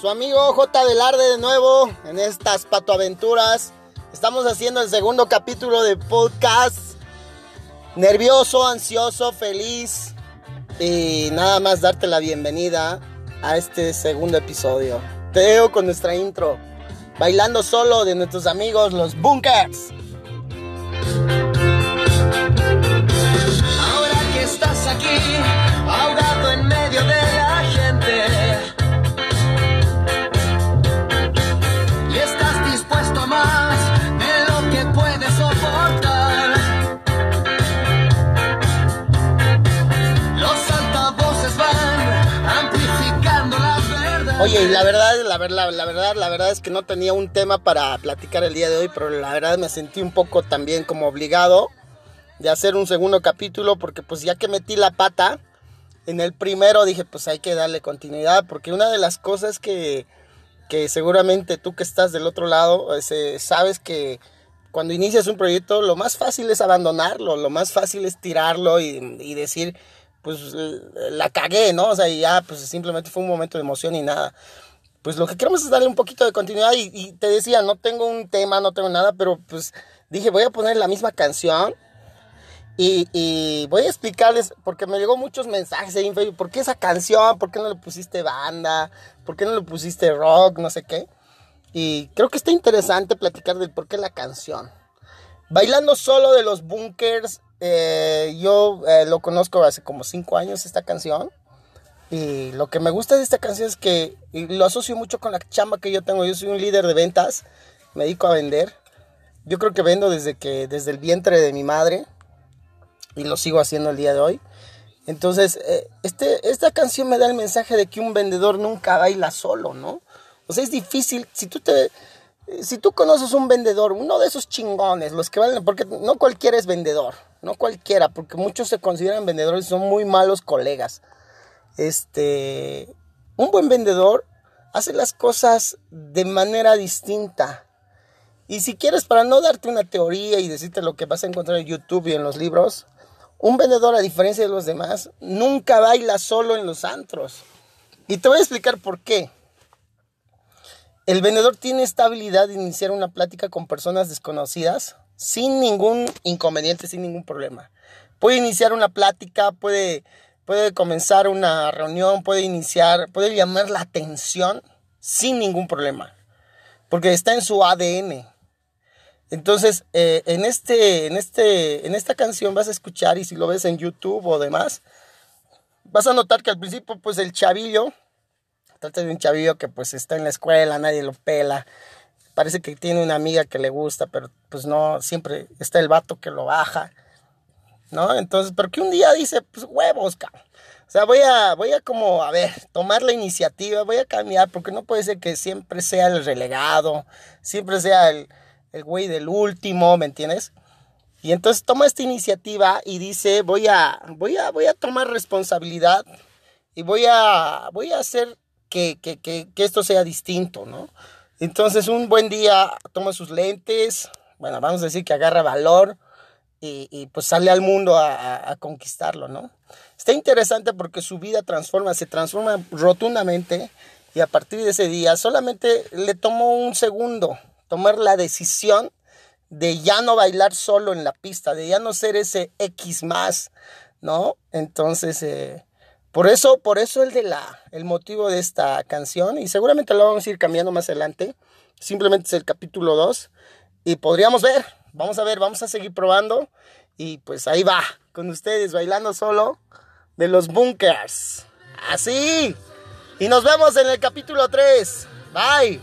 su amigo J. Velarde de nuevo en estas patoaventuras. Estamos haciendo el segundo capítulo de podcast. Nervioso, ansioso, feliz. Y nada más darte la bienvenida a este segundo episodio. Te dejo con nuestra intro. Bailando solo de nuestros amigos los Bunkers. Oye, y la verdad, la verdad, la verdad, la verdad es que no tenía un tema para platicar el día de hoy, pero la verdad me sentí un poco también como obligado de hacer un segundo capítulo porque pues ya que metí la pata en el primero dije pues hay que darle continuidad porque una de las cosas que, que seguramente tú que estás del otro lado sabes que cuando inicias un proyecto lo más fácil es abandonarlo, lo más fácil es tirarlo y decir pues la cagué, ¿no? O sea, y ya pues simplemente fue un momento de emoción y nada. Pues lo que queremos es darle un poquito de continuidad y, y te decía, no tengo un tema, no tengo nada, pero pues dije voy a poner la misma canción y, y, voy a explicarles, porque me llegó muchos mensajes ahí en Facebook, ¿por qué esa canción? ¿Por qué no le pusiste banda? ¿Por qué no le pusiste rock? No sé qué. Y creo que está interesante platicar del por qué la canción. Bailando solo de los bunkers, eh, yo eh, lo conozco hace como cinco años esta canción. Y lo que me gusta de esta canción es que lo asocio mucho con la chamba que yo tengo. Yo soy un líder de ventas, me dedico a vender. Yo creo que vendo desde que desde el vientre de mi madre y lo sigo haciendo el día de hoy. Entonces, eh, este, esta canción me da el mensaje de que un vendedor nunca baila solo, ¿no? O sea, es difícil, si tú te... Si tú conoces un vendedor, uno de esos chingones, los que valen, porque no cualquiera es vendedor, no cualquiera, porque muchos se consideran vendedores y son muy malos colegas. Este, un buen vendedor hace las cosas de manera distinta. Y si quieres, para no darte una teoría y decirte lo que vas a encontrar en YouTube y en los libros, un vendedor, a diferencia de los demás, nunca baila solo en los antros. Y te voy a explicar por qué. El vendedor tiene esta habilidad de iniciar una plática con personas desconocidas sin ningún inconveniente, sin ningún problema. Puede iniciar una plática, puede, puede comenzar una reunión, puede iniciar, puede llamar la atención sin ningún problema. Porque está en su ADN. Entonces, eh, en, este, en, este, en esta canción vas a escuchar, y si lo ves en YouTube o demás, vas a notar que al principio, pues el chavillo, trata de un chavillo que pues está en la escuela, nadie lo pela, parece que tiene una amiga que le gusta, pero pues no, siempre está el vato que lo baja, ¿no? Entonces, pero que un día dice, pues huevos, cabrón. O sea, voy a, voy a como, a ver, tomar la iniciativa, voy a cambiar, porque no puede ser que siempre sea el relegado, siempre sea el el güey del último, ¿me entiendes? Y entonces toma esta iniciativa y dice, voy a, voy a, voy a tomar responsabilidad y voy a, voy a hacer que, que, que, esto sea distinto, ¿no? Entonces un buen día toma sus lentes, bueno, vamos a decir que agarra valor y, y pues sale al mundo a, a, a, conquistarlo, ¿no? Está interesante porque su vida transforma, se transforma rotundamente y a partir de ese día solamente le tomó un segundo tomar la decisión de ya no bailar solo en la pista, de ya no ser ese X más, ¿no? Entonces, eh, por eso, por eso el de la, el motivo de esta canción, y seguramente lo vamos a ir cambiando más adelante, simplemente es el capítulo 2, y podríamos ver, vamos a ver, vamos a seguir probando, y pues ahí va, con ustedes bailando solo de los bunkers, así, y nos vemos en el capítulo 3, bye.